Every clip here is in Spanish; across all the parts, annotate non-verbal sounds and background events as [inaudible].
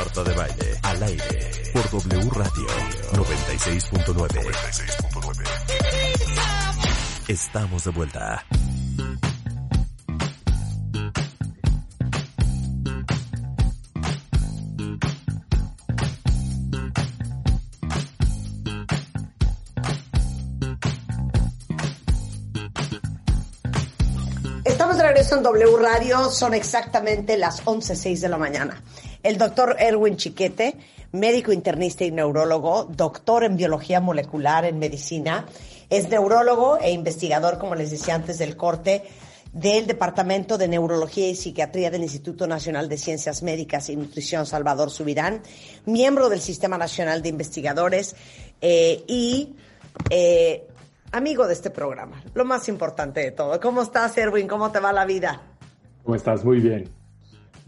Marta de Baile, al aire, por W Radio 96.9. Estamos de vuelta. Estamos de regreso en W Radio, son exactamente las 11.06 de la mañana. El doctor Erwin Chiquete, médico internista y neurólogo, doctor en biología molecular en medicina, es neurólogo e investigador, como les decía antes del corte, del Departamento de Neurología y Psiquiatría del Instituto Nacional de Ciencias Médicas y Nutrición Salvador Subirán, miembro del Sistema Nacional de Investigadores eh, y eh, amigo de este programa, lo más importante de todo. ¿Cómo estás, Erwin? ¿Cómo te va la vida? ¿Cómo estás? Muy bien.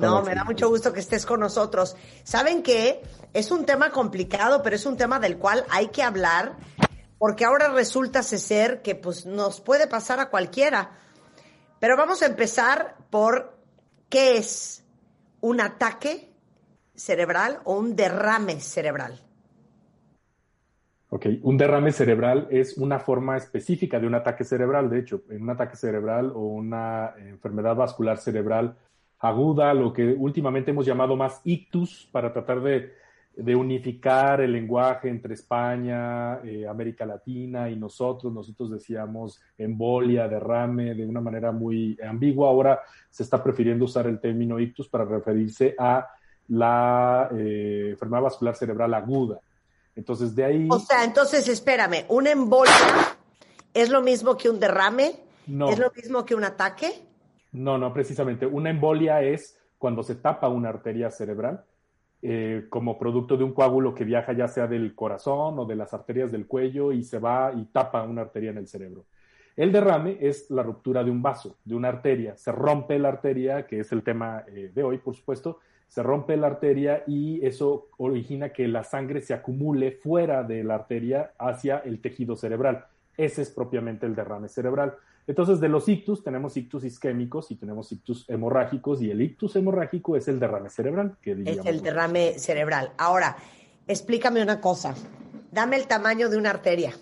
No, me da mucho gusto que estés con nosotros. ¿Saben qué? Es un tema complicado, pero es un tema del cual hay que hablar, porque ahora resulta ser que pues, nos puede pasar a cualquiera. Pero vamos a empezar por qué es un ataque cerebral o un derrame cerebral. Ok, un derrame cerebral es una forma específica de un ataque cerebral. De hecho, en un ataque cerebral o una enfermedad vascular cerebral aguda, lo que últimamente hemos llamado más ictus, para tratar de, de unificar el lenguaje entre España, eh, América Latina y nosotros. Nosotros decíamos embolia, derrame, de una manera muy ambigua. Ahora se está prefiriendo usar el término ictus para referirse a la eh, enfermedad vascular cerebral aguda. Entonces, de ahí... O sea, entonces, espérame, ¿una embolia es lo mismo que un derrame? No. ¿Es lo mismo que un ataque? No, no, precisamente. Una embolia es cuando se tapa una arteria cerebral eh, como producto de un coágulo que viaja ya sea del corazón o de las arterias del cuello y se va y tapa una arteria en el cerebro. El derrame es la ruptura de un vaso, de una arteria. Se rompe la arteria, que es el tema eh, de hoy, por supuesto, se rompe la arteria y eso origina que la sangre se acumule fuera de la arteria hacia el tejido cerebral. Ese es propiamente el derrame cerebral. Entonces, de los ictus tenemos ictus isquémicos y tenemos ictus hemorrágicos y el ictus hemorrágico es el derrame cerebral. Que es el derrame cerebral. Ahora, explícame una cosa. Dame el tamaño de una arteria.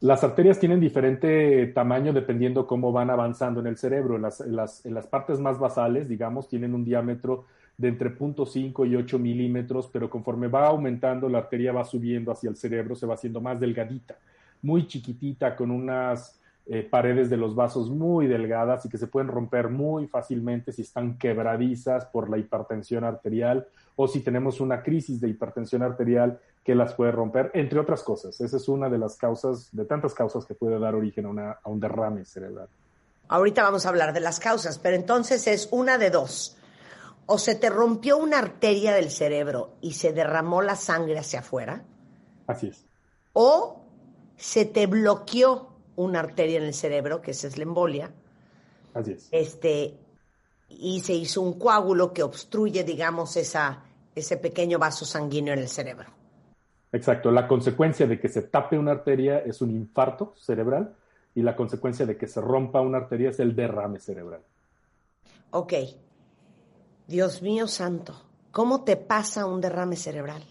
Las arterias tienen diferente tamaño dependiendo cómo van avanzando en el cerebro. En las, en las, en las partes más basales, digamos, tienen un diámetro de entre 0.5 y 8 milímetros, pero conforme va aumentando, la arteria va subiendo hacia el cerebro, se va haciendo más delgadita, muy chiquitita, con unas eh, paredes de los vasos muy delgadas y que se pueden romper muy fácilmente si están quebradizas por la hipertensión arterial o si tenemos una crisis de hipertensión arterial que las puede romper, entre otras cosas. Esa es una de las causas, de tantas causas que puede dar origen a, una, a un derrame cerebral. Ahorita vamos a hablar de las causas, pero entonces es una de dos. O se te rompió una arteria del cerebro y se derramó la sangre hacia afuera. Así es. O se te bloqueó una arteria en el cerebro, que esa es la embolia. Así es. Este, y se hizo un coágulo que obstruye, digamos, esa, ese pequeño vaso sanguíneo en el cerebro. Exacto. La consecuencia de que se tape una arteria es un infarto cerebral y la consecuencia de que se rompa una arteria es el derrame cerebral. Ok. Dios mío santo, ¿cómo te pasa un derrame cerebral?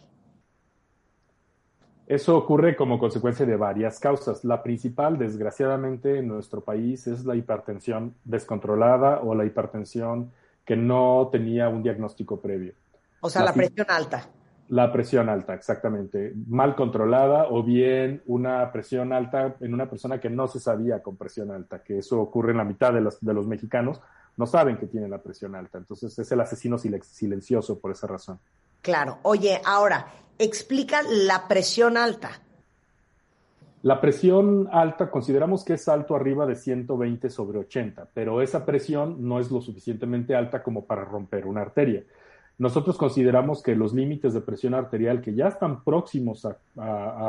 Eso ocurre como consecuencia de varias causas. La principal, desgraciadamente, en nuestro país es la hipertensión descontrolada o la hipertensión que no tenía un diagnóstico previo. O sea, la, la presión alta. La presión alta, exactamente. Mal controlada o bien una presión alta en una persona que no se sabía con presión alta, que eso ocurre en la mitad de los, de los mexicanos, no saben que tienen la presión alta. Entonces es el asesino silencioso por esa razón. Claro. Oye, ahora, explica la presión alta. La presión alta consideramos que es alto arriba de 120 sobre 80, pero esa presión no es lo suficientemente alta como para romper una arteria. nosotros consideramos que los límites de presión arterial que ya están próximos a,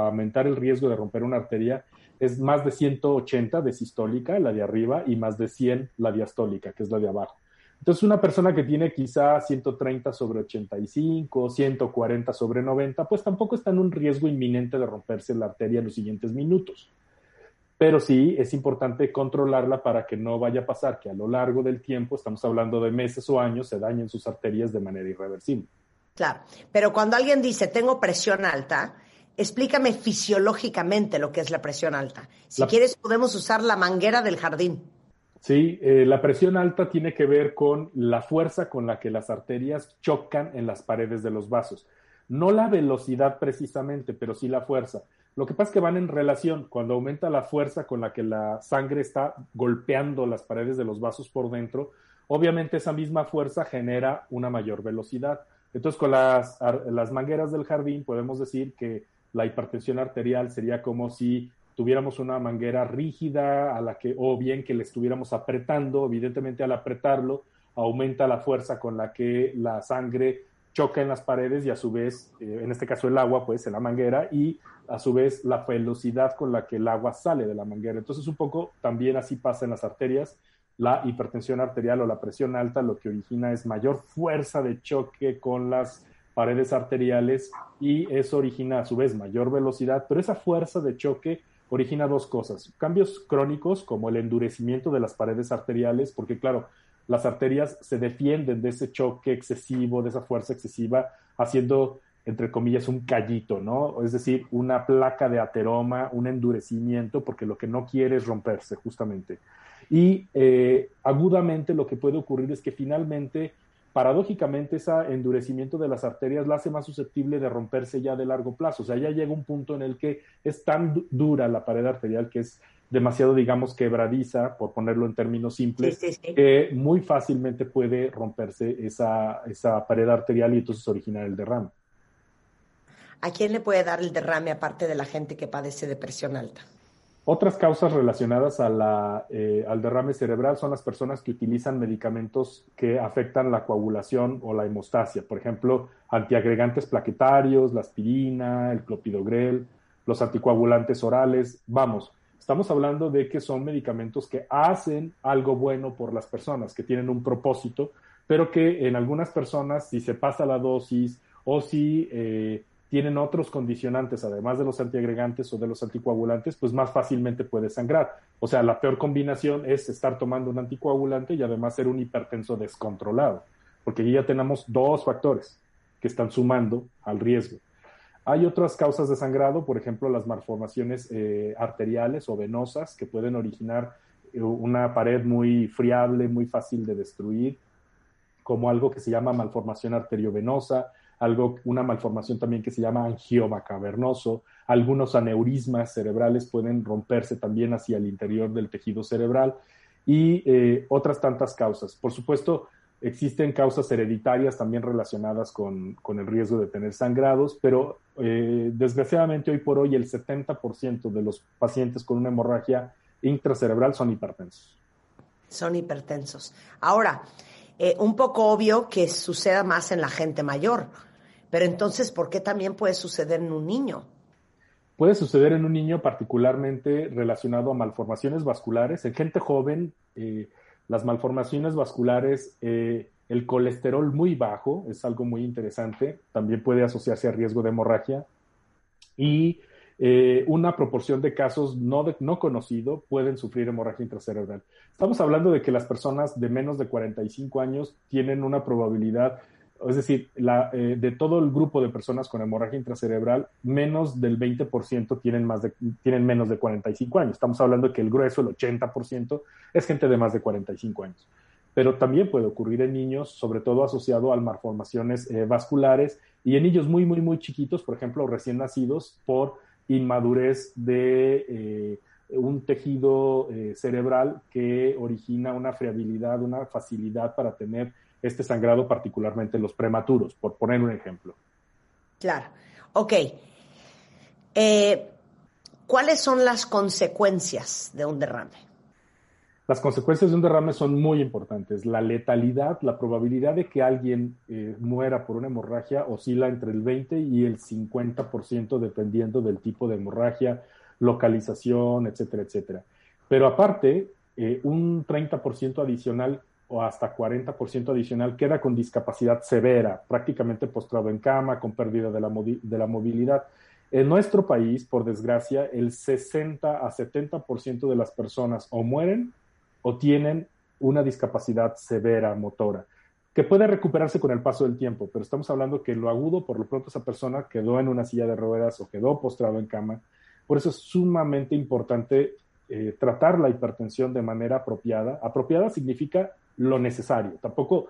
aumentar el riesgo de romper una arteria es más de 180 de sistólica, la de arriba, y más de 100 la diastólica, que es la de abajo. Entonces, una persona que tiene quizá 130 sobre 85, 140 sobre 90, pues tampoco está en un riesgo inminente de romperse la arteria en los siguientes minutos. Pero sí es importante controlarla para que no vaya a pasar que a lo largo del tiempo, estamos hablando de meses o años, se dañen sus arterias de manera irreversible. Claro, pero cuando alguien dice tengo presión alta, explícame fisiológicamente lo que es la presión alta. Si quieres, podemos usar la manguera del jardín. Sí, eh, la presión alta tiene que ver con la fuerza con la que las arterias chocan en las paredes de los vasos. No la velocidad precisamente, pero sí la fuerza. Lo que pasa es que van en relación. Cuando aumenta la fuerza con la que la sangre está golpeando las paredes de los vasos por dentro, obviamente esa misma fuerza genera una mayor velocidad. Entonces, con las, las mangueras del jardín podemos decir que la hipertensión arterial sería como si tuviéramos una manguera rígida a la que, o bien que le estuviéramos apretando, evidentemente al apretarlo aumenta la fuerza con la que la sangre choca en las paredes y a su vez, eh, en este caso el agua, pues en la manguera y a su vez la velocidad con la que el agua sale de la manguera. Entonces un poco también así pasa en las arterias. La hipertensión arterial o la presión alta lo que origina es mayor fuerza de choque con las paredes arteriales y eso origina a su vez mayor velocidad, pero esa fuerza de choque origina dos cosas. Cambios crónicos como el endurecimiento de las paredes arteriales, porque claro, las arterias se defienden de ese choque excesivo, de esa fuerza excesiva, haciendo, entre comillas, un callito, ¿no? Es decir, una placa de ateroma, un endurecimiento, porque lo que no quiere es romperse, justamente. Y eh, agudamente lo que puede ocurrir es que finalmente paradójicamente ese endurecimiento de las arterias la hace más susceptible de romperse ya de largo plazo. O sea, ya llega un punto en el que es tan dura la pared arterial que es demasiado, digamos, quebradiza, por ponerlo en términos simples, que muy fácilmente puede romperse esa, esa pared arterial y entonces originar el derrame. ¿A quién le puede dar el derrame aparte de la gente que padece de presión alta? Otras causas relacionadas eh, al derrame cerebral son las personas que utilizan medicamentos que afectan la coagulación o la hemostasia, por ejemplo, antiagregantes plaquetarios, la aspirina, el clopidogrel, los anticoagulantes orales. Vamos, estamos hablando de que son medicamentos que hacen algo bueno por las personas, que tienen un propósito, pero que en algunas personas, si se pasa la dosis o si eh, tienen otros condicionantes, además de los antiagregantes o de los anticoagulantes, pues más fácilmente puede sangrar. O sea, la peor combinación es estar tomando un anticoagulante y además ser un hipertenso descontrolado, porque ya tenemos dos factores que están sumando al riesgo. Hay otras causas de sangrado, por ejemplo, las malformaciones eh, arteriales o venosas que pueden originar eh, una pared muy friable, muy fácil de destruir, como algo que se llama malformación arteriovenosa, algo, una malformación también que se llama angioma cavernoso. Algunos aneurismas cerebrales pueden romperse también hacia el interior del tejido cerebral y eh, otras tantas causas. Por supuesto, existen causas hereditarias también relacionadas con, el riesgo de tener sangrados, pero eh, desgraciadamente hoy por hoy el 70% de los pacientes con una hemorragia intracerebral son hipertensos. Son hipertensos. Ahora, eh, un poco obvio que suceda más en la gente mayor pero entonces, ¿por qué también puede suceder en un niño? Puede suceder en un niño particularmente relacionado a malformaciones vasculares. En gente joven, eh, las malformaciones vasculares, eh, el colesterol muy bajo es algo muy interesante. También puede asociarse a riesgo de hemorragia. Y eh, una proporción de casos no, no conocido pueden sufrir hemorragia intracerebral. Estamos hablando de que las personas de menos de 45 años tienen una probabilidad es decir, eh, de todo el grupo de personas con hemorragia intracerebral, menos del 20% tienen, más de, tienen menos de 45 años. Estamos hablando de que el grueso, el 80%, es gente de más de 45 años. Pero también puede ocurrir en niños, sobre todo asociado a malformaciones eh, vasculares y en niños muy, muy, muy chiquitos, por ejemplo, recién nacidos, por inmadurez de eh, un tejido cerebral que origina una friabilidad, una facilidad para tener este sangrado, particularmente los prematuros, por poner un ejemplo. Claro. Ok. Eh, ¿Cuáles son las consecuencias de un derrame? Las consecuencias de un derrame son muy importantes. La letalidad, la probabilidad de que alguien eh, muera por una hemorragia oscila entre el 20 y el 50% dependiendo del tipo de hemorragia, localización, etcétera, etcétera. Pero aparte, eh, un 30% adicional o hasta 40% adicional queda con discapacidad severa, prácticamente postrado en cama, con pérdida de la, de la movilidad. En nuestro país, por desgracia, el 60 a 70% de las personas o mueren o tienen una discapacidad severa motora, que puede recuperarse con el paso del tiempo, pero estamos hablando que lo agudo, por lo pronto esa persona quedó en una silla de ruedas o quedó postrado en cama. Por eso es sumamente importante eh, tratar la hipertensión de manera apropiada. Apropiada significa lo necesario. Tampoco,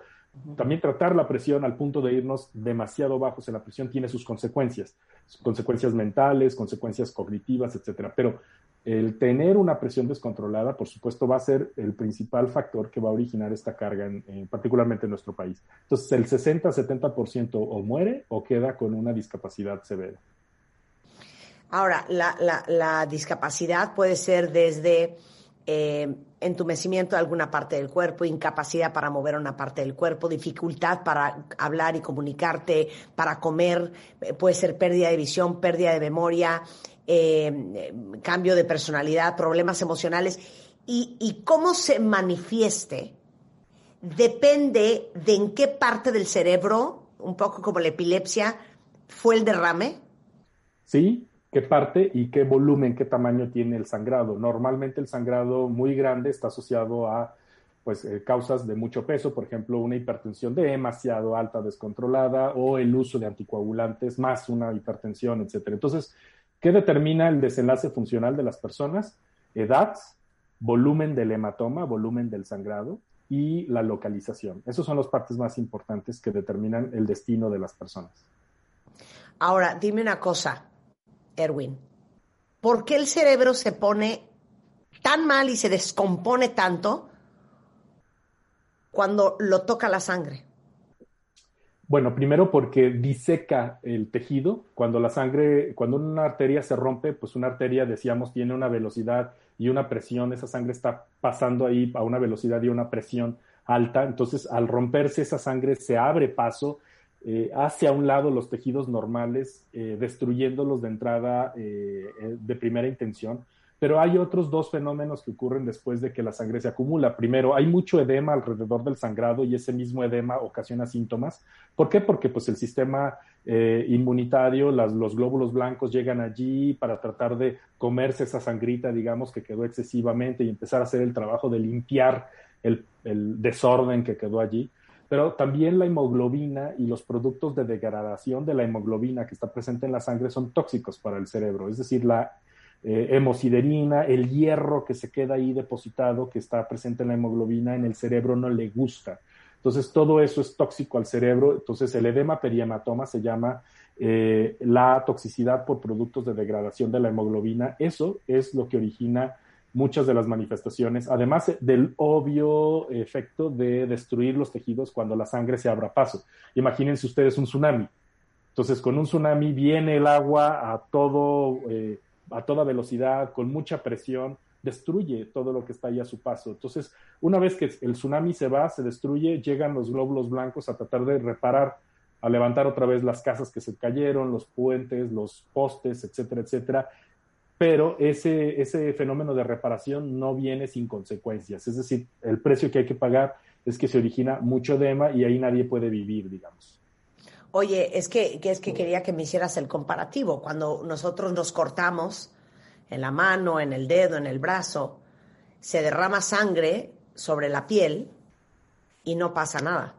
también tratar la presión al punto de irnos demasiado bajos en la presión tiene sus consecuencias, consecuencias mentales, consecuencias cognitivas, etcétera. Pero el tener una presión descontrolada, por supuesto, va a ser el principal factor que va a originar esta carga, en, particularmente en nuestro país. Entonces, el 60-70% o muere o queda con una discapacidad severa. Ahora, la, discapacidad puede ser desde eh, entumecimiento de alguna parte del cuerpo, incapacidad para mover una parte del cuerpo, dificultad para hablar y comunicarte, para comer, eh, puede ser pérdida de visión, pérdida de memoria, eh, cambio de personalidad, problemas emocionales, y, cómo se manifieste depende de en qué parte del cerebro, un poco como la epilepsia, fue el derrame. Sí, qué parte y qué volumen, qué tamaño tiene el sangrado. Normalmente el sangrado muy grande está asociado a pues, eh, causas de mucho peso, por ejemplo, una hipertensión demasiado alta, descontrolada, o el uso de anticoagulantes más una hipertensión, etcétera. Entonces, ¿Qué determina el desenlace funcional de las personas? Edad, volumen del hematoma, volumen del sangrado y la localización. Esas son las partes más importantes que determinan el destino de las personas. Ahora, dime una cosa, Erwin. ¿Por qué el cerebro se pone tan mal y se descompone tanto cuando lo toca la sangre? Bueno, primero porque diseca el tejido. Cuando la sangre, cuando una arteria se rompe, pues una arteria, decíamos, tiene una velocidad y una presión. Esa sangre está pasando ahí a una velocidad y una presión alta. Entonces, al romperse esa sangre, se abre paso eh, hacia un lado los tejidos normales, eh, destruyéndolos de entrada eh, de primera intención. Pero hay otros dos fenómenos que ocurren después de que la sangre se acumula. Primero, hay mucho edema alrededor del sangrado y ese mismo edema ocasiona síntomas. ¿Por qué? Porque pues, el sistema eh, inmunitario, los glóbulos blancos llegan allí para tratar de comerse esa sangrita, digamos, que quedó excesivamente y empezar a hacer el trabajo de limpiar el desorden que quedó allí pero también la hemoglobina y los productos de degradación de la hemoglobina que está presente en la sangre son tóxicos para el cerebro. Es decir, la eh, hemosiderina, el hierro que se queda ahí depositado, que está presente en la hemoglobina, en el cerebro no le gusta. Entonces, todo eso es tóxico al cerebro. Entonces, el edema perihematoma se llama eh, la toxicidad por productos de degradación de la hemoglobina. Eso es lo que origina muchas de las manifestaciones, además del obvio efecto de destruir los tejidos cuando la sangre se abra paso. Imagínense ustedes un tsunami. Entonces, con un tsunami viene el agua a todo eh, a toda velocidad, con mucha presión, destruye todo lo que está ahí a su paso. Entonces, una vez que el tsunami se va, se destruye, llegan los glóbulos blancos a tratar de reparar, a levantar otra vez las casas que se cayeron, los puentes, los postes, etcétera, etcétera. Pero ese, ese fenómeno de reparación no viene sin consecuencias. Es decir, el precio que hay que pagar es que se origina mucho edema y ahí nadie puede vivir, digamos. Oye, es que, es que quería que me hicieras el comparativo. Cuando nosotros nos cortamos en la mano, en el dedo, en el brazo, se derrama sangre sobre la piel y no pasa nada.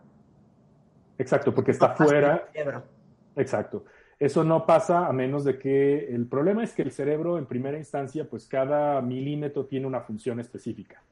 Exacto, porque está fuera. Exacto. Eso no pasa a menos de que el problema es que el cerebro en primera instancia, pues cada milímetro tiene una función específica.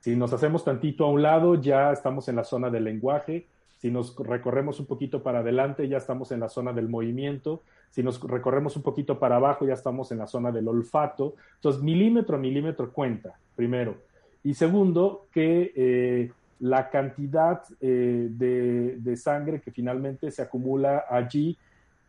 Si nos hacemos tantito a un lado, ya estamos en la zona del lenguaje si nos recorremos un poquito para adelante, ya estamos en la zona del movimiento. Si nos recorremos un poquito para abajo, ya estamos en la zona del olfato. Entonces, milímetro a milímetro cuenta, primero. Y segundo, que eh, la cantidad eh, de, sangre que finalmente se acumula allí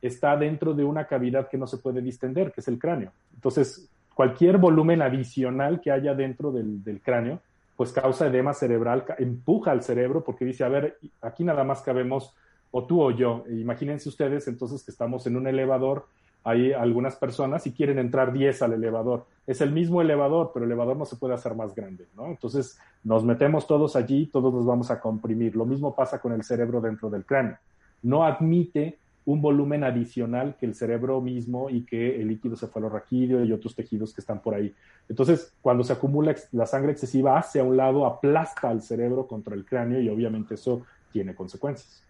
está dentro de una cavidad que no se puede distender, que es el cráneo. Entonces, cualquier volumen adicional que haya dentro del cráneo, pues causa edema cerebral, empuja al cerebro porque dice, a ver, aquí nada más cabemos o tú o yo. Imagínense ustedes entonces que estamos en un elevador, hay algunas personas y quieren entrar 10 al elevador. Es el mismo elevador, pero el elevador no se puede hacer más grande, ¿no? Entonces nos metemos todos allí, todos nos vamos a comprimir. Lo mismo pasa con el cerebro dentro del cráneo. No admite un volumen adicional que el cerebro mismo y que el líquido cefalorraquídeo y otros tejidos que están por ahí. Entonces, cuando se acumula la sangre excesiva hacia un lado, aplasta al cerebro contra el cráneo y obviamente eso tiene consecuencias.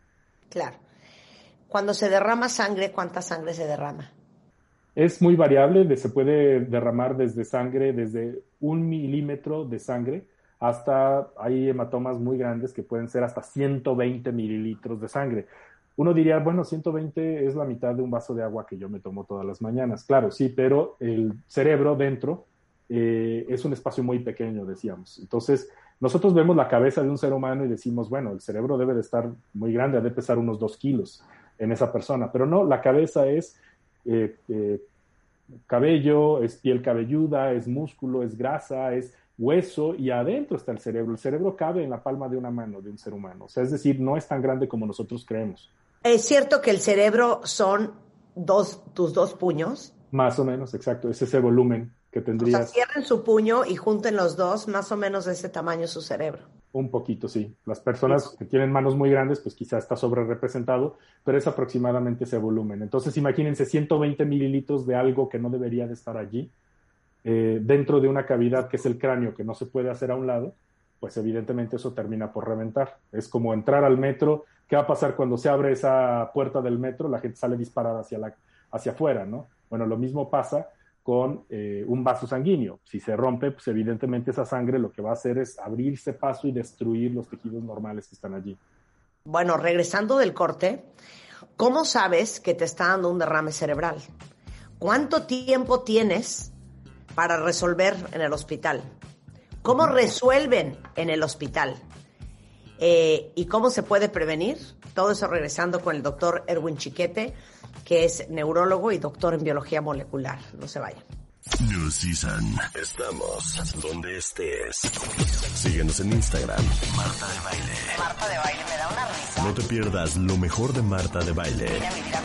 Claro. Cuando se derrama sangre, ¿cuánta sangre se derrama? Es muy variable, se puede derramar desde sangre, desde un milímetro de sangre hasta, hay hematomas muy grandes que pueden ser hasta 120 mililitros de sangre. Uno diría, bueno, 120 es la mitad de un vaso de agua que yo me tomo todas las mañanas. Claro, sí, pero el cerebro dentro eh, es un espacio muy pequeño, decíamos. Entonces, nosotros vemos la cabeza de un ser humano y decimos, bueno, el cerebro debe de estar muy grande, debe pesar unos dos kilos en esa persona, pero no, la cabeza es eh, eh, cabello, es piel cabelluda, es músculo, es grasa, es hueso y adentro está el cerebro. El cerebro cabe en la palma de una mano de un ser humano, o sea, es decir, no es tan grande como nosotros creemos. ¿Es cierto que el cerebro son dos, tus dos puños? Más o menos, exacto, es ese volumen que tendría. O sea, cierren su puño y junten los dos, más o menos de ese tamaño su cerebro. Un poquito, sí. Las personas que tienen manos muy grandes, pues quizá está sobre representado, pero es aproximadamente ese volumen. Entonces, imagínense 120 mililitros de algo que no debería de estar allí, eh, dentro de una cavidad que es el cráneo, que no se puede hacer a un lado, pues evidentemente eso termina por reventar. Es como entrar al metro. ¿Qué va a pasar cuando se abre esa puerta del metro? La gente sale disparada hacia, la, hacia afuera, ¿no? Bueno, lo mismo pasa con eh, un vaso sanguíneo. Si se rompe, pues evidentemente esa sangre lo que va a hacer es abrirse paso y destruir los tejidos normales que están allí. Bueno, regresando del corte, ¿cómo sabes que te está dando un derrame cerebral? ¿Cuánto tiempo tienes para resolver en el hospital? ¿Cómo resuelven en el hospital? Eh, ¿Y cómo se puede prevenir? Todo eso regresando con el doctor Erwin Chiquete que es neurólogo y doctor en biología molecular. No se vayan. New Season. Estamos donde estés. Síguenos en Instagram. Marta de Baile. Marta de Baile me da una risa. No te pierdas lo mejor de Marta de Baile. Vine a vivir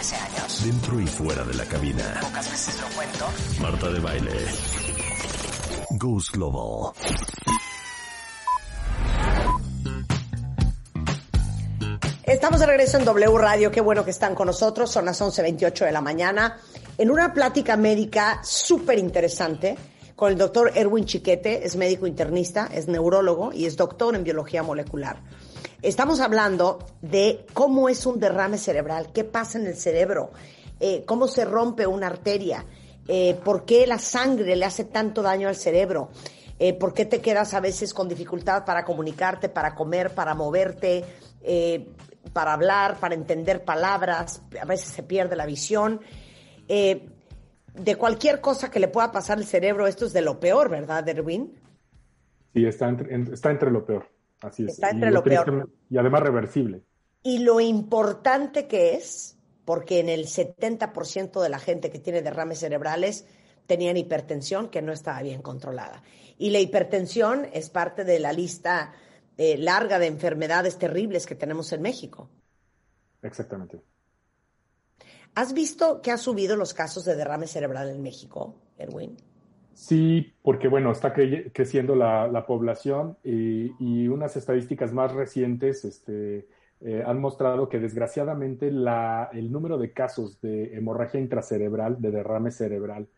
13 años. Dentro y fuera de la cabina. Pocas veces lo cuento. Marta de Baile. Global. Estamos de regreso en W Radio, qué bueno que están con nosotros, son las 11.28 de la mañana, en una plática médica súper interesante con el doctor Erwin Chiquete, es médico internista, es neurólogo y es doctor en biología molecular. Estamos hablando de cómo es un derrame cerebral, qué pasa en el cerebro, eh, cómo se rompe una arteria, eh, por qué la sangre le hace tanto daño al cerebro, eh, por qué te quedas a veces con dificultad para comunicarte, para comer, para moverte, para hablar, para entender palabras, a veces se pierde la visión. De cualquier cosa que le pueda pasar al cerebro, esto es de lo peor, ¿verdad, Erwin? Sí, está entre, está entre lo peor. Así es. Está entre lo, peor. Y además reversible. Y lo importante que es, porque en el 70% de la gente que tiene derrames cerebrales tenían hipertensión que no estaba bien controlada. Y la hipertensión es parte de la lista eh, larga de enfermedades terribles que tenemos en México. Exactamente. ¿Has visto que ha subido los casos de derrame cerebral en México, Erwin? Sí, porque bueno, está creciendo la, población y, unas estadísticas más recientes este, eh, han mostrado que desgraciadamente el número de casos de hemorragia intracerebral, de derrame cerebral,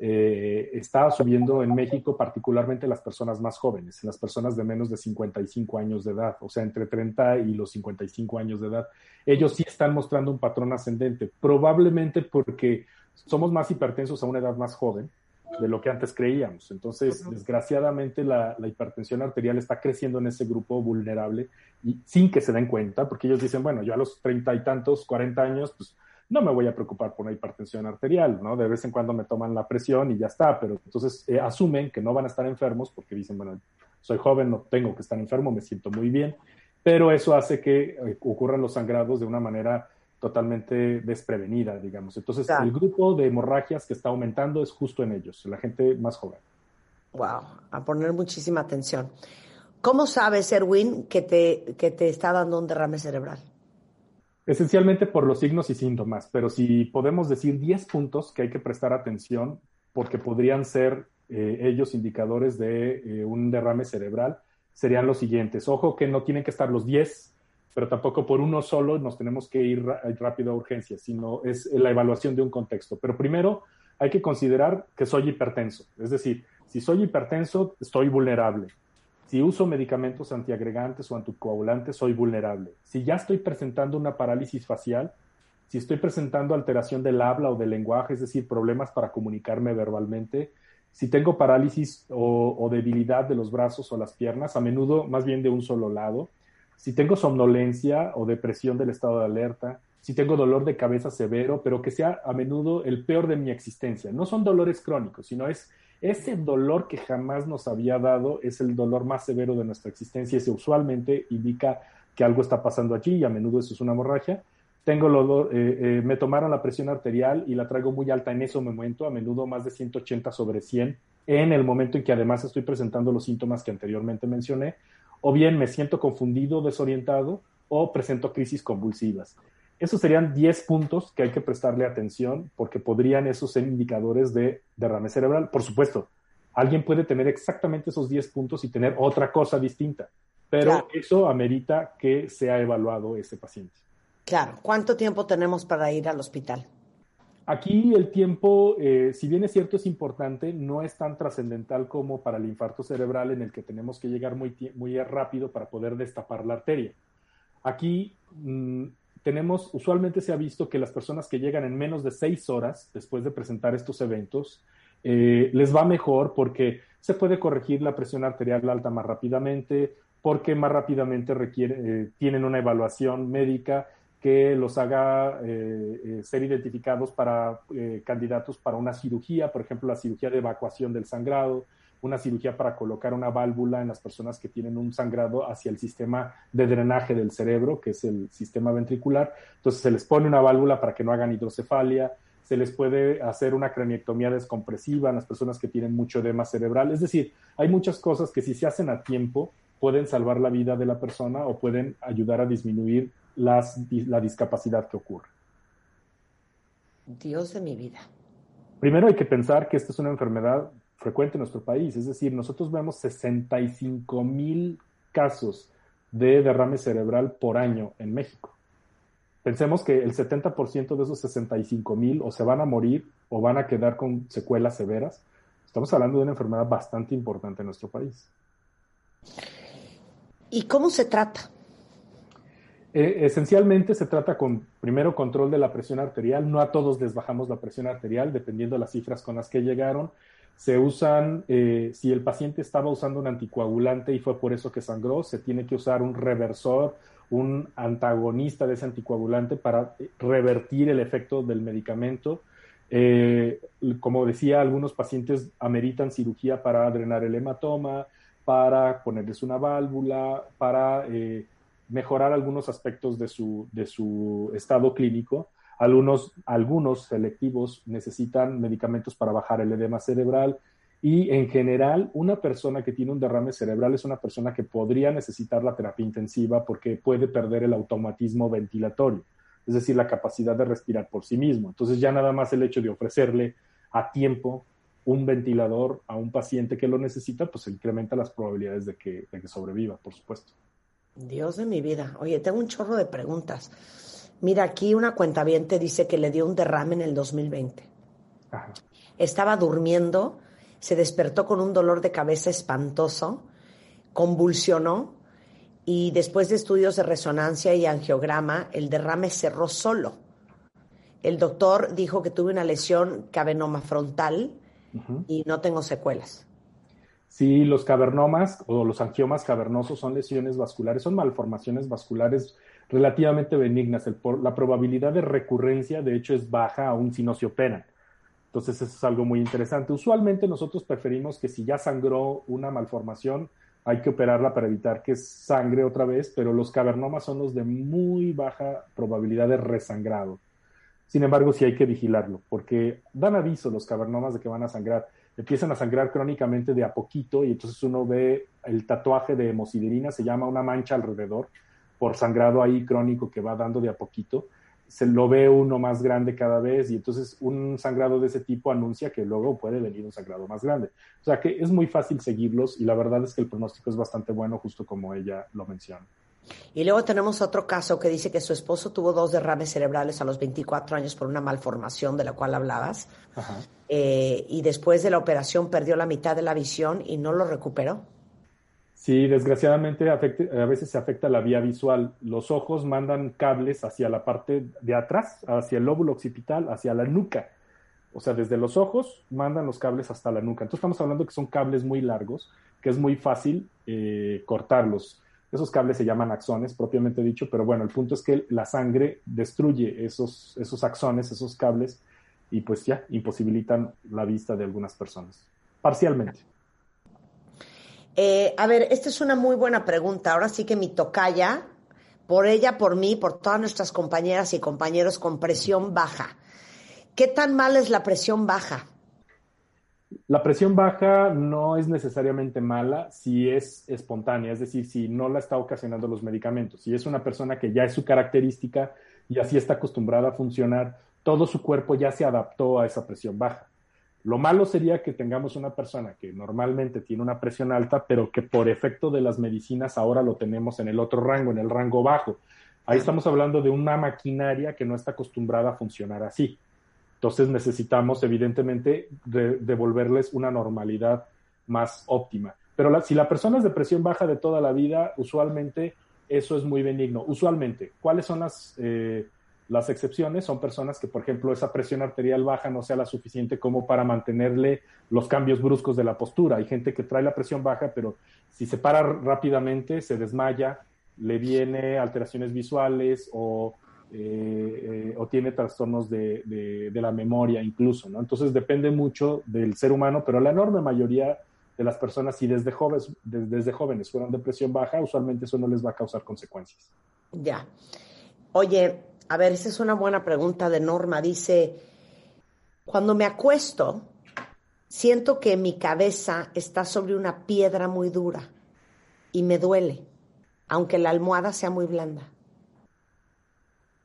eh, está subiendo en México, particularmente las personas más jóvenes, las personas de menos de 55 años de edad, o sea, entre 30 y los 55 años de edad. Ellos sí están mostrando un patrón ascendente, probablemente porque somos más hipertensos a una edad más joven de lo que antes creíamos. Entonces, desgraciadamente, la, la, hipertensión arterial está creciendo en ese grupo vulnerable y sin que se den cuenta, porque ellos dicen, bueno, yo a los 30 y tantos, 40 años, pues no me voy a preocupar por una hipertensión arterial, ¿no? De vez en cuando me toman la presión y ya está, pero entonces eh, asumen que no van a estar enfermos porque dicen, bueno, soy joven, no tengo que estar enfermo, me siento muy bien, pero eso hace que eh, ocurran los sangrados de una manera totalmente desprevenida, digamos. Entonces, el grupo de hemorragias que está aumentando es justo en ellos, la gente más joven. Wow, a poner muchísima atención. ¿Cómo sabes, Erwin, que te, que te está dando un derrame cerebral? Esencialmente por los signos y síntomas, pero si podemos decir 10 puntos que hay que prestar atención porque podrían ser eh, ellos indicadores de eh, un derrame cerebral, serían los siguientes. Ojo que no tienen que estar los 10, pero tampoco por uno solo nos tenemos que ir rápido a urgencias, sino es la evaluación de un contexto. Pero primero hay que considerar que soy hipertenso, es decir, si soy hipertenso, estoy vulnerable. Si uso medicamentos antiagregantes o anticoagulantes, soy vulnerable. Si ya estoy presentando una parálisis facial, si estoy presentando alteración del habla o del lenguaje, es decir, problemas para comunicarme verbalmente, si tengo parálisis o, debilidad de los brazos o las piernas, a menudo más bien de un solo lado, si tengo somnolencia o depresión del estado de alerta, si tengo dolor de cabeza severo, pero que sea a menudo el peor de mi existencia. No son dolores crónicos, sino es ese dolor que jamás nos había dado, es el dolor más severo de nuestra existencia y usualmente indica que algo está pasando allí y a menudo eso es una hemorragia. Tengo eh, eh, me tomaron la presión arterial y la traigo muy alta en ese momento, a menudo más de 180 sobre 100, en el momento en que además estoy presentando los síntomas que anteriormente mencioné, o bien me siento confundido, desorientado, o presento crisis convulsivas. Esos serían 10 puntos que hay que prestarle atención porque podrían esos ser indicadores de derrame cerebral. Por supuesto, alguien puede tener exactamente esos 10 puntos y tener otra cosa distinta, pero eso amerita que sea evaluado ese paciente. Claro, ¿cuánto tiempo tenemos para ir al hospital? Aquí el tiempo, eh, si bien es cierto, es importante, no es tan trascendental como para el infarto cerebral en el que tenemos que llegar muy, rápido para poder destapar la arteria. Aquí mm, tenemos, usualmente se ha visto que las personas que llegan en menos de seis horas después de presentar estos eventos, eh, les va mejor porque se puede corregir la presión arterial alta más rápidamente, porque más rápidamente eh, tienen una evaluación médica que los haga eh, ser identificados para candidatos para una cirugía, por ejemplo, la cirugía de evacuación del sangrado, una cirugía para colocar una válvula en las personas que tienen un sangrado hacia el sistema de drenaje del cerebro, que es el sistema ventricular. Entonces se les pone una válvula para que no hagan hidrocefalia, se les puede hacer una craniectomía descompresiva en las personas que tienen mucho edema cerebral. Es decir, hay muchas cosas que si se hacen a tiempo pueden salvar la vida de la persona o pueden ayudar a disminuir las, la discapacidad que ocurre. Dios de mi vida. Primero hay que pensar que esta es una enfermedad frecuente en nuestro país. Es decir, nosotros vemos 65 mil casos de derrame cerebral por año en México. Pensemos que el 70% de esos 65 mil o se van a morir o van a quedar con secuelas severas. Estamos hablando de una enfermedad bastante importante en nuestro país. ¿Y cómo se trata? Eh, esencialmente se trata con, primero, control de la presión arterial. No a todos les bajamos la presión arterial, dependiendo de las cifras con las que llegaron se usan, eh, si el paciente estaba usando un anticoagulante y fue por eso que sangró, se tiene que usar un reversor, un antagonista de ese anticoagulante para revertir el efecto del medicamento. Eh, como decía, algunos pacientes ameritan cirugía para drenar el hematoma, para ponerles una válvula, para eh, mejorar algunos aspectos de su, de su estado clínico. Algunos, algunos selectivos necesitan medicamentos para bajar el edema cerebral y en general una persona que tiene un derrame cerebral es una persona que podría necesitar la terapia intensiva porque puede perder el automatismo ventilatorio, es decir, la capacidad de respirar por sí mismo. Entonces ya nada más el hecho de ofrecerle a tiempo un ventilador a un paciente que lo necesita, pues incrementa las probabilidades de que, de que sobreviva, por supuesto. Dios de mi vida. Oye, tengo un chorro de preguntas. Mira, aquí una cuentaviente dice que le dio un derrame en el 2020. Estaba durmiendo, se despertó con un dolor de cabeza espantoso, convulsionó y después de estudios de resonancia y angiograma, el derrame cerró solo. El doctor dijo que tuve una lesión cavenoma frontal y no tengo secuelas. Sí, los cavernomas o los angiomas cavernosos son lesiones vasculares, son malformaciones vasculares relativamente benignas. la probabilidad de recurrencia, de hecho, es baja aún si no se operan. Entonces, eso es algo muy interesante. Usualmente nosotros preferimos que si ya sangró una malformación, hay que operarla para evitar que sangre otra vez, pero los cavernomas son los de muy baja probabilidad de resangrado. Sin embargo, sí hay que vigilarlo, porque dan aviso los cavernomas de que van a sangrar. Empiezan a sangrar crónicamente de a poquito y entonces uno ve el tatuaje de hemosiderina, se llama una mancha alrededor por sangrado ahí crónico que va dando de a poquito. Se lo ve uno más grande cada vez y entonces un sangrado de ese tipo anuncia que luego puede venir un sangrado más grande. O sea que es muy fácil seguirlos y la verdad es que el pronóstico es bastante bueno, justo como ella lo menciona. Y luego tenemos otro caso que dice que su esposo tuvo dos derrames cerebrales a los 24 años por una malformación de la cual hablabas. Eh, y después de la operación perdió la mitad de la visión y no lo recuperó. Sí, desgraciadamente a veces se afecta la vía visual. Los ojos mandan cables hacia la parte de atrás, hacia el lóbulo occipital, hacia la nuca. O sea, desde los ojos mandan los cables hasta la nuca. Entonces estamos hablando que son cables muy largos, que es muy fácil eh, cortarlos. Esos cables se llaman axones, propiamente dicho, pero bueno, el punto es que la sangre destruye esos, esos axones, esos cables, y pues ya imposibilitan la vista de algunas personas, parcialmente. Eh, a ver, esta es una muy buena pregunta. Ahora sí que mi tocaya, por ella, por mí, por todas nuestras compañeras y compañeros con presión baja. ¿Qué tan mal es la presión baja? La presión baja no es necesariamente mala si es espontánea, es decir, si no la está ocasionando los medicamentos. Si es una persona que ya es su característica y así está acostumbrada a funcionar, todo su cuerpo ya se adaptó a esa presión baja. Lo malo sería que tengamos una persona que normalmente tiene una presión alta, pero que por efecto de las medicinas ahora lo tenemos en el otro rango, en el rango bajo. Ahí estamos hablando de una maquinaria que no está acostumbrada a funcionar así. Entonces necesitamos, evidentemente, devolverles una normalidad más óptima. Pero si la persona es de presión baja de toda la vida, usualmente eso es muy benigno. Usualmente, ¿cuáles son las, eh, las excepciones? Son personas que, por ejemplo, esa presión arterial baja no sea la suficiente como para mantenerle los cambios bruscos de la postura. Hay gente que trae la presión baja, pero si se para rápidamente, se desmaya, le viene alteraciones visuales o eh, eh, o tiene trastornos de, la memoria incluso, ¿no? Entonces depende mucho del ser humano, pero la enorme mayoría de las personas, si desde jóvenes, desde, jóvenes fueron depresión baja, usualmente eso no les va a causar consecuencias. Ya. Oye, a ver, esa es una buena pregunta de Norma. Dice, cuando me acuesto, siento que mi cabeza está sobre una piedra muy dura y me duele, aunque la almohada sea muy blanda.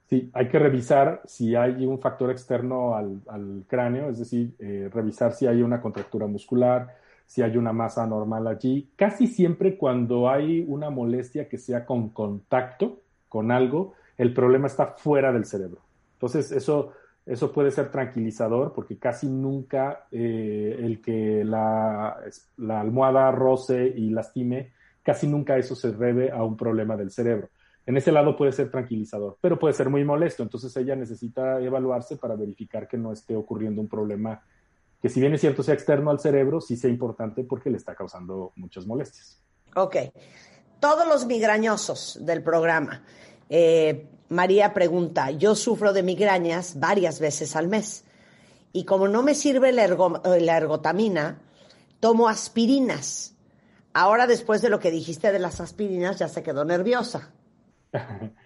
Sí, hay que revisar si hay un factor externo al, cráneo, es decir, eh, revisar si hay una contractura muscular, si hay una masa normal allí. Casi siempre cuando hay una molestia que sea con contacto con algo, el problema está fuera del cerebro. Entonces, eso, eso puede ser tranquilizador porque casi nunca eh, el que la, la almohada roce y lastime, casi nunca eso se debe a un problema del cerebro. En ese lado puede ser tranquilizador, pero puede ser muy molesto. Entonces ella necesita evaluarse para verificar que no esté ocurriendo un problema que si bien es cierto sea externo al cerebro, sí sea importante porque le está causando muchas molestias. Ok. Todos los migrañosos del programa. Eh, María pregunta, yo sufro de migrañas varias veces al mes y como no me sirve la, la ergotamina, tomo aspirinas. Ahora después de lo que dijiste de las aspirinas ya se quedó nerviosa. [laughs]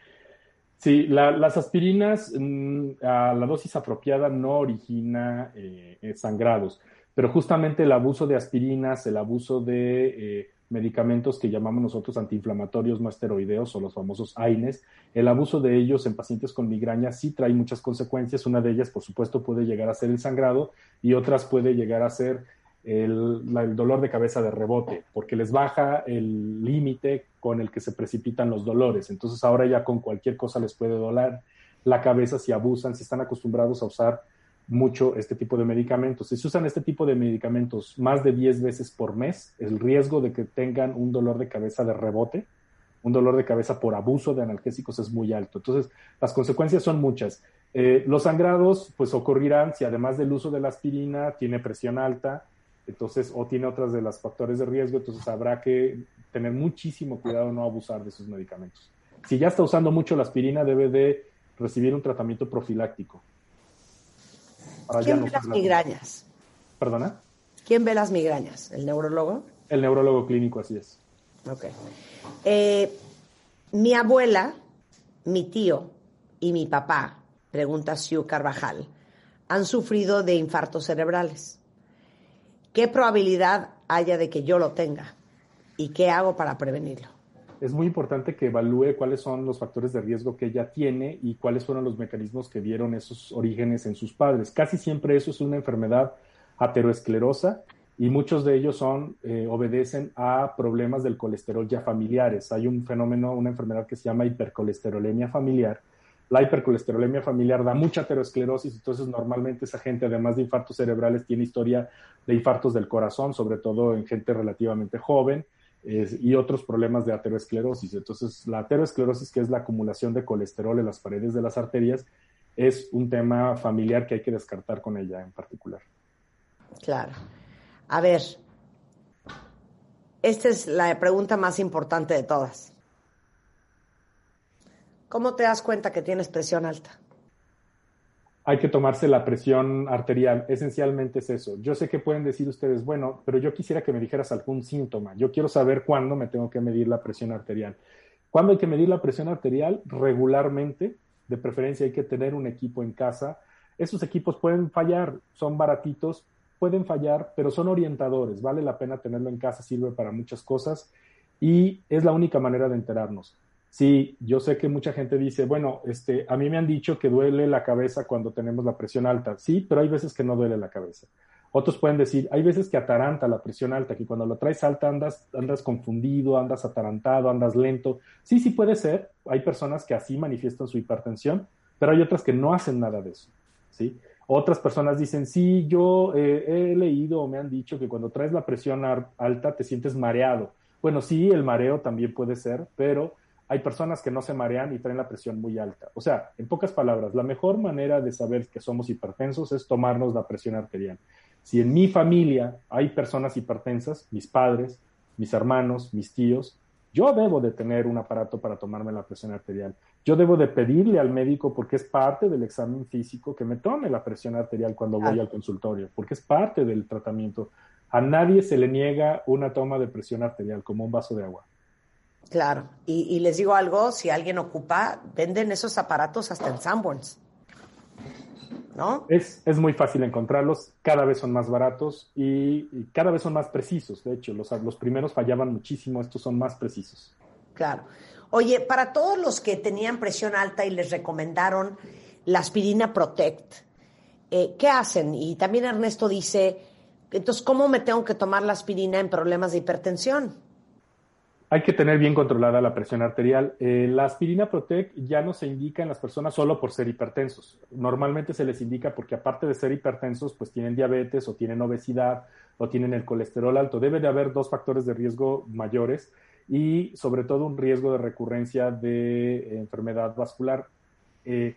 Sí, las aspirinas mm, a la dosis apropiada no origina eh, eh, sangrados, pero justamente el abuso de aspirinas, el abuso de eh, medicamentos que llamamos nosotros antiinflamatorios no esteroideos o los famosos AINES, el abuso de ellos en pacientes con migraña sí trae muchas consecuencias. Una de ellas, por supuesto, puede llegar a ser el sangrado y otras puede llegar a ser el, dolor de cabeza de rebote, porque les baja el límite con el que se precipitan los dolores. Entonces ahora ya con cualquier cosa les puede doler la cabeza si abusan, si están acostumbrados a usar mucho este tipo de medicamentos. Si se usan este tipo de medicamentos más de 10 veces por mes, el riesgo de que tengan un dolor de cabeza de rebote, un dolor de cabeza por abuso de analgésicos es muy alto. Entonces, las consecuencias son muchas. Eh, los sangrados, pues ocurrirán si además del uso de la aspirina tiene presión alta, entonces, o tiene otras de los factores de riesgo, entonces habrá que tener muchísimo cuidado no abusar de esos medicamentos. Si ya está usando mucho la aspirina, debe de recibir un tratamiento profiláctico. ¿Quién ve las migrañas? ¿Perdona? ¿Quién ve las migrañas? ¿El neurólogo? El neurólogo clínico, así es. Ok. Eh, mi abuela, mi tío y mi papá, pregunta Sue Carvajal, han sufrido de infartos cerebrales. ¿Qué probabilidad haya de que yo lo tenga? ¿Y qué hago para prevenirlo? Es muy importante que evalúe cuáles son los factores de riesgo que ella tiene y cuáles fueron los mecanismos que dieron esos orígenes en sus padres. Casi siempre eso es una enfermedad ateroesclerosa y muchos de ellos eh, obedecen a problemas del colesterol ya familiares. Hay un fenómeno, una enfermedad que se llama hipercolesterolemia familiar. La hipercolesterolemia familiar da mucha aterosclerosis, entonces normalmente esa gente, además de infartos cerebrales, tiene historia de infartos del corazón, sobre todo en gente relativamente joven, y otros problemas de aterosclerosis. Entonces, la aterosclerosis, que es la acumulación de colesterol en las paredes de las arterias, es un tema familiar que hay que descartar con ella en particular. Claro. A ver, esta es la pregunta más importante de todas. ¿Cómo te das cuenta que tienes presión alta? Hay que tomarse la presión arterial. Esencialmente es eso. Yo sé que pueden decir ustedes, bueno, pero yo quisiera que me dijeras algún síntoma. Yo quiero saber cuándo me tengo que medir la presión arterial. ¿Cuándo hay que medir la presión arterial? Regularmente. De preferencia hay que tener un equipo en casa. Esos equipos pueden fallar, son baratitos, pueden fallar, pero son orientadores. Vale la pena tenerlo en casa, sirve para muchas cosas y es la única manera de enterarnos. Sí, yo sé que mucha gente dice, bueno, este, a mí me han dicho que duele la cabeza cuando tenemos la presión alta. Sí, pero hay veces que no duele la cabeza. Otros pueden decir, hay veces que ataranta la presión alta, que cuando la traes alta andas, andas confundido, andas atarantado, andas lento. Sí, sí puede ser. Hay personas que así manifiestan su hipertensión, pero hay otras que no hacen nada de eso. ¿sí? Otras personas dicen, sí, yo eh, he leído o me han dicho que cuando traes la presión alta te sientes mareado. Bueno, sí, el mareo también puede ser, pero hay personas que no se marean y traen la presión muy alta. O sea, en pocas palabras, la mejor manera de saber que somos hipertensos es tomarnos la presión arterial. Si en mi familia hay personas hipertensas, mis padres, mis hermanos, mis tíos, yo debo de tener un aparato para tomarme la presión arterial. Yo debo de pedirle al médico, porque es parte del examen físico, que me tome la presión arterial cuando voy al consultorio, porque es parte del tratamiento. A nadie se le niega una toma de presión arterial como un vaso de agua. Claro, y, les digo algo, si alguien ocupa, venden esos aparatos hasta en Sanborns. ¿No? Es, es, muy fácil encontrarlos, cada vez son más baratos y, cada vez son más precisos. De hecho, los, los primeros fallaban muchísimo, estos son más precisos. Claro. Oye, para todos los que tenían presión alta y les recomendaron la aspirina Protect, eh, ¿qué hacen? Y también Ernesto dice, entonces, ¿cómo me tengo que tomar la aspirina en problemas de hipertensión? Hay que tener bien controlada la presión arterial. Eh, la aspirina Protect ya no se indica en las personas solo por ser hipertensos. Normalmente se les indica porque aparte de ser hipertensos, pues tienen diabetes o tienen obesidad o tienen el colesterol alto. Debe de haber dos factores de riesgo mayores y sobre todo un riesgo de recurrencia de enfermedad vascular. Eh,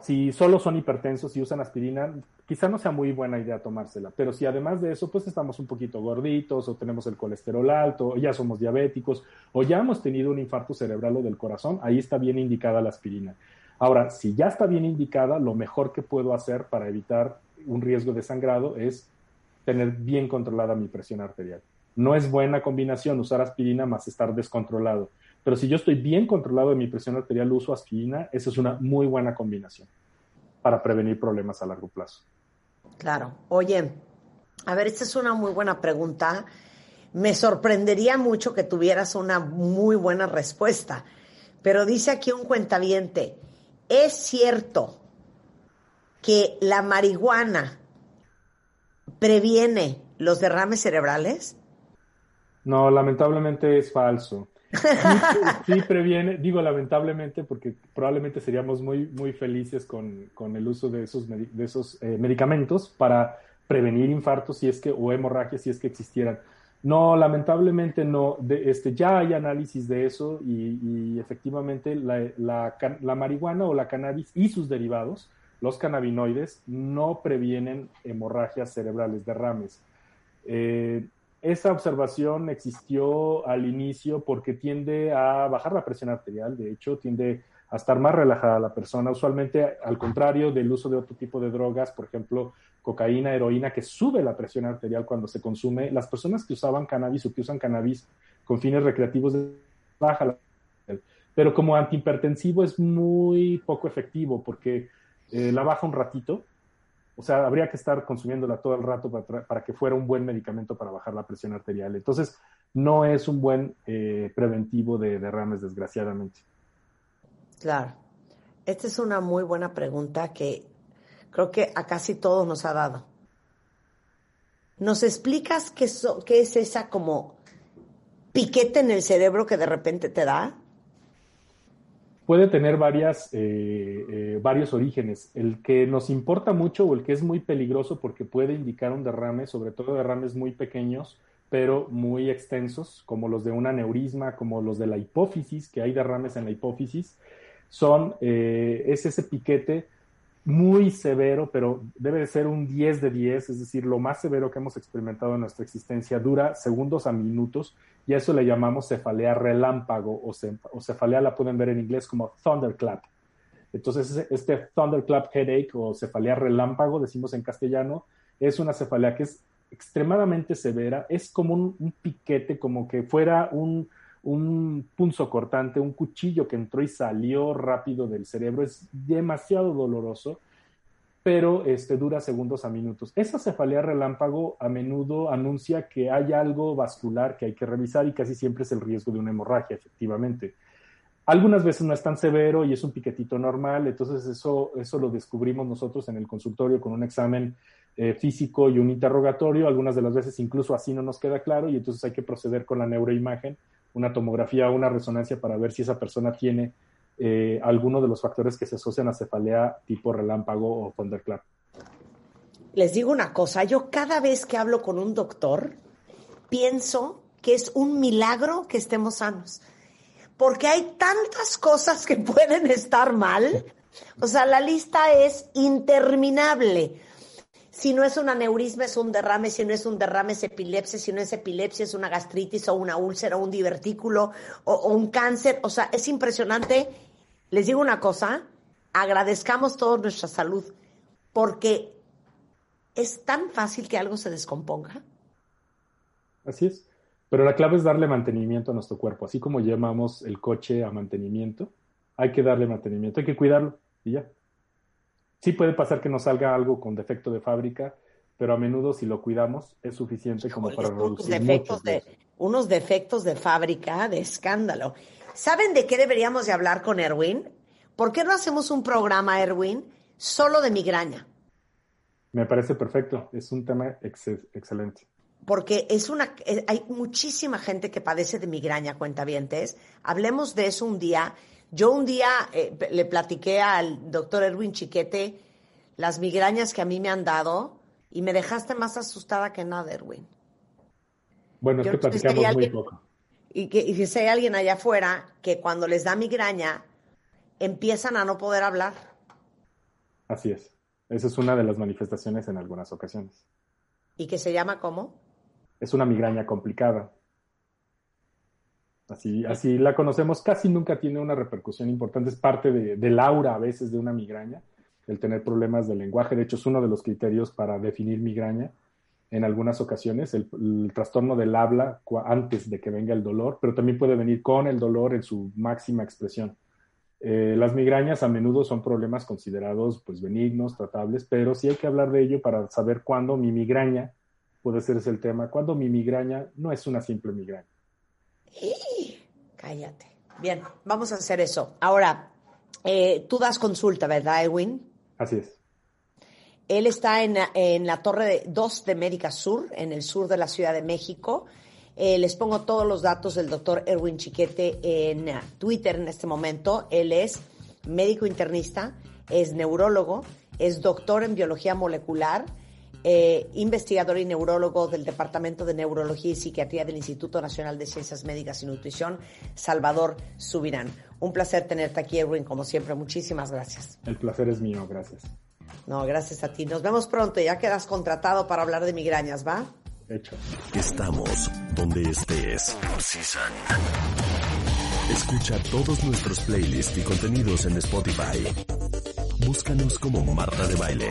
si solo son hipertensos y usan aspirina, quizá no sea muy buena idea tomársela, pero si además de eso, pues estamos un poquito gorditos o tenemos el colesterol alto, o ya somos diabéticos o ya hemos tenido un infarto cerebral o del corazón, ahí está bien indicada la aspirina. Ahora, si ya está bien indicada, lo mejor que puedo hacer para evitar un riesgo de sangrado es tener bien controlada mi presión arterial. No es buena combinación usar aspirina más estar descontrolado. Pero si yo estoy bien controlado de mi presión arterial, uso aspirina, esa es una muy buena combinación para prevenir problemas a largo plazo. Claro. Oye, a ver, esta es una muy buena pregunta. Me sorprendería mucho que tuvieras una muy buena respuesta. Pero dice aquí un cuentaviente, ¿es cierto que la marihuana previene los derrames cerebrales? No, lamentablemente es falso. [laughs] Sí, previene, digo lamentablemente porque probablemente seríamos muy, muy felices con, el uso de esos, de esos eh, medicamentos para prevenir infartos si es que, o hemorragias si es que existieran. No, lamentablemente no. De, este, ya hay análisis de eso y, efectivamente la, la, marihuana o la cannabis y sus derivados, los cannabinoides, no previenen hemorragias cerebrales, derrames. Eh, esa observación existió al inicio porque tiende a bajar la presión arterial, de hecho, tiende a estar más relajada la persona, usualmente al contrario del uso de otro tipo de drogas, por ejemplo, cocaína, heroína, que sube la presión arterial cuando se consume. Las personas que usaban cannabis o que usan cannabis con fines recreativos baja la pero como antihipertensivo es muy poco efectivo porque eh, la baja un ratito, O sea, habría que estar consumiéndola todo el rato para, que fuera un buen medicamento para bajar la presión arterial. Entonces, no es un buen eh, preventivo de derrames, desgraciadamente. Claro. Esta es una muy buena pregunta que creo que a casi todos nos ha dado. ¿Nos explicas qué, qué es esa como piquete en el cerebro que de repente te da? Puede tener varias, eh, eh, varios orígenes. El que nos importa mucho o el que es muy peligroso porque puede indicar un derrame, sobre todo derrames muy pequeños, pero muy extensos, como los de un aneurisma, como los de la hipófisis, que hay derrames en la hipófisis, son, eh, es ese piquete muy severo, pero debe de ser un 10 de 10, es decir, lo más severo que hemos experimentado en nuestra existencia, dura segundos a minutos, y a eso le llamamos cefalea relámpago, o cefalea la pueden ver en inglés como thunderclap. Entonces, este thunderclap headache o cefalea relámpago, decimos en castellano, es una cefalea que es extremadamente severa, es como un piquete, como que fuera un, un punzo cortante, un cuchillo que entró y salió rápido del cerebro, es demasiado doloroso, pero este, dura segundos a minutos. Esa cefalea relámpago a menudo anuncia que hay algo vascular que hay que revisar y casi siempre es el riesgo de una hemorragia, efectivamente. Algunas veces no es tan severo y es un piquetito normal, entonces eso, eso lo descubrimos nosotros en el consultorio con un examen eh, físico y un interrogatorio. Algunas de las veces incluso así no nos queda claro y entonces hay que proceder con la neuroimagen una tomografía o una resonancia para ver si esa persona tiene eh, alguno de los factores que se asocian a cefalea tipo relámpago o thunderclap. Les digo una cosa, yo cada vez que hablo con un doctor pienso que es un milagro que estemos sanos, porque hay tantas cosas que [laughs] pueden estar mal, o sea, la lista es interminable. Si no es un aneurisma, es un derrame. Si no es un derrame, es epilepsia. Si no es epilepsia, es una gastritis o una úlcera o un divertículo o, un cáncer. O sea, es impresionante. Les digo una cosa, agradezcamos toda nuestra salud porque es tan fácil que algo se descomponga. Así es. Pero la clave es darle mantenimiento a nuestro cuerpo. Así como llamamos el coche a mantenimiento, hay que darle mantenimiento, hay que cuidarlo y ya. Sí puede pasar que nos salga algo con defecto de fábrica, pero a menudo si lo cuidamos es suficiente como para reducir defectos de, unos defectos de fábrica de escándalo. ¿Saben de qué deberíamos de hablar con Erwin? ¿Por qué no hacemos un programa, Erwin, solo de migraña? Me parece perfecto, es un tema excelente. Porque es una, eh, hay muchísima gente que padece de migraña, cuentavientes. Hablemos de eso un día yo un día eh, le platiqué al doctor Erwin Chiquete las migrañas que a mí me han dado y me dejaste más asustada que nada, Erwin. Bueno, es que platicamos muy poco. Y que y si hay alguien allá afuera que cuando les da migraña empiezan a no poder hablar. Así es. Esa es una de las manifestaciones en algunas ocasiones. ¿Y que se llama cómo? Es una migraña complicada. Así, así la conocemos, casi nunca tiene una repercusión importante, es parte de, del aura a veces de una migraña, el tener problemas de lenguaje, de hecho es uno de los criterios para definir migraña en algunas ocasiones, el, trastorno del habla antes de que venga el dolor, pero también puede venir con el dolor en su máxima expresión. Eh, las migrañas a menudo son problemas considerados pues benignos, tratables, pero sí hay que hablar de ello para saber cuándo mi migraña puede ser ese el tema, cuándo mi migraña no es una simple migraña. Cállate. Bien, vamos a hacer eso. Ahora, eh, tú das consulta, ¿verdad, Edwin? Así es. Él está en, la torre 2 de, Médica Sur, en el sur de la Ciudad de México. Eh, les pongo todos los datos del doctor Erwin Chiquete en Twitter en este momento. Él es médico internista, es neurólogo, es doctor en biología molecular eh, investigador y neurólogo del Departamento de Neurología y Psiquiatría del Instituto Nacional de Ciencias Médicas y Nutrición, Salvador Subirán. Un placer tenerte aquí, Erwin, como siempre. Muchísimas gracias. El placer es mío, gracias. No, gracias a ti. Nos vemos pronto. Ya quedas contratado para hablar de migrañas, ¿va? Hecho. Estamos donde estés. Escucha todos nuestros playlists y contenidos en Spotify. Búscanos como Marta de Baile.